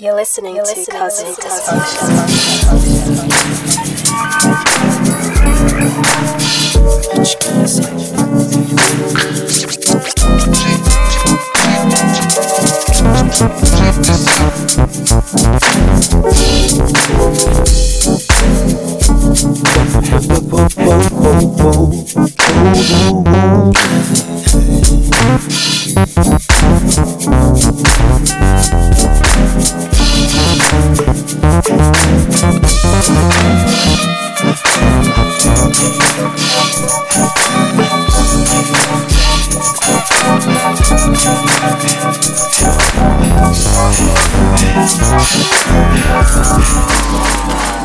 You're listening You're to listening Cosmic to Dysfunction. Turn me up some. You're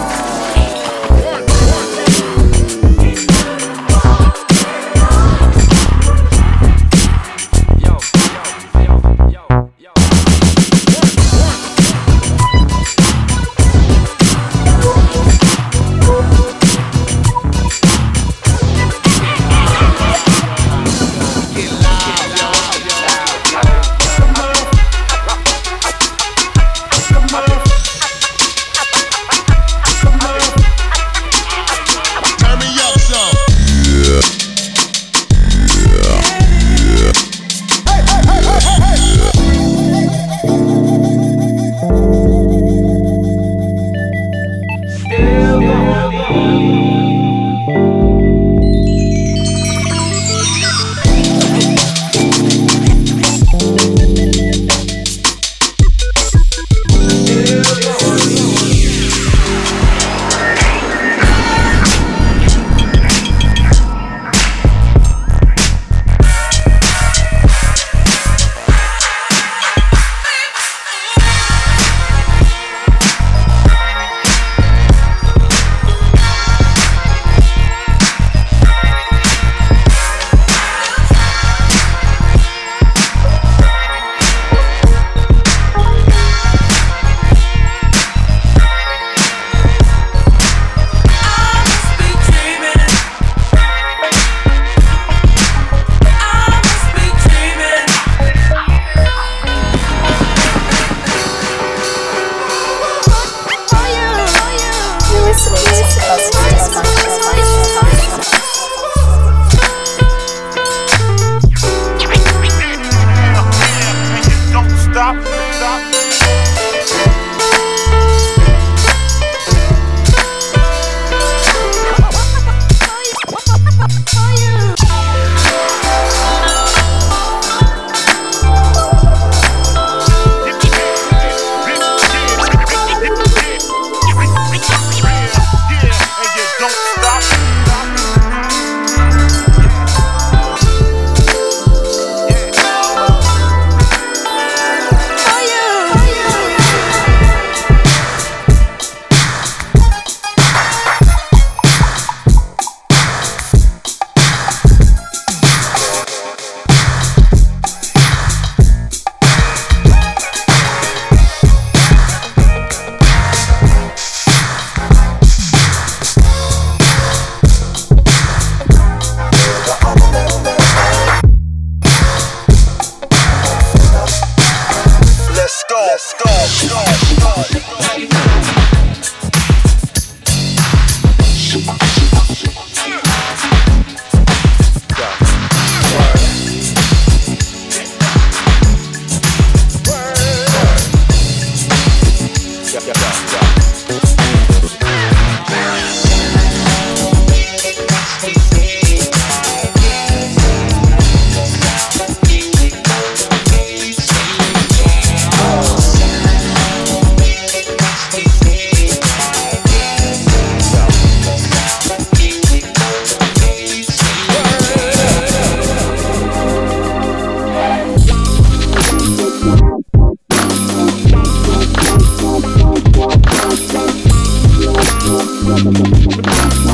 listening Gracias.